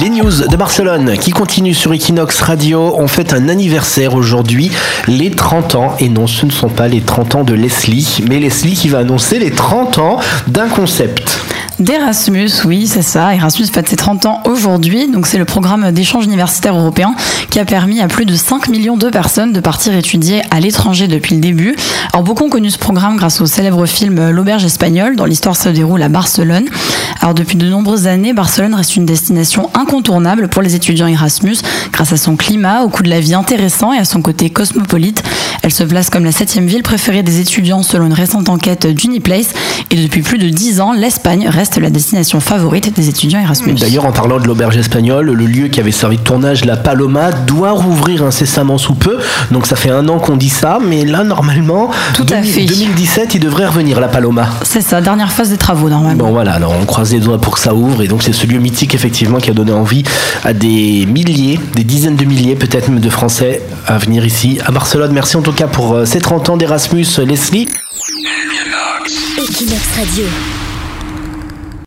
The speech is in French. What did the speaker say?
Les news de Barcelone qui continuent sur Equinox Radio. On fête un anniversaire aujourd'hui, les 30 ans. Et non, ce ne sont pas les 30 ans de Leslie, mais Leslie qui va annoncer les 30 ans d'un concept. D'Erasmus, oui, c'est ça. Erasmus fête ses 30 ans aujourd'hui. Donc, c'est le programme d'échange universitaire européen qui a permis à plus de 5 millions de personnes de partir étudier à l'étranger depuis le début. Alors, beaucoup ont connu ce programme grâce au célèbre film L'Auberge espagnole, dont l'histoire se déroule à Barcelone. Alors, depuis de nombreuses années, Barcelone reste une destination incontournable pour les étudiants Erasmus grâce à son climat, au coût de la vie intéressant et à son côté cosmopolite. Elle se place comme la septième ville préférée des étudiants selon une récente enquête d'Uniplace. Et depuis plus de 10 ans, l'Espagne reste la destination favorite des étudiants Erasmus. D'ailleurs, en parlant de l'auberge espagnole, le lieu qui avait servi de tournage, la Paloma, doit rouvrir incessamment sous peu. Donc ça fait un an qu'on dit ça, mais là, normalement, Tout à 2000- fait. 2017, il devrait revenir, la Paloma. C'est ça, dernière phase des travaux normalement. Bon voilà, alors on croise les doigts pour que ça ouvre et donc c'est ce lieu mythique effectivement qui a donné envie à des milliers, des dizaines de milliers peut-être même de Français à venir ici à Barcelone. Merci en tout cas pour euh, ces 30 ans d'Erasmus Leslie. Equinox Radio.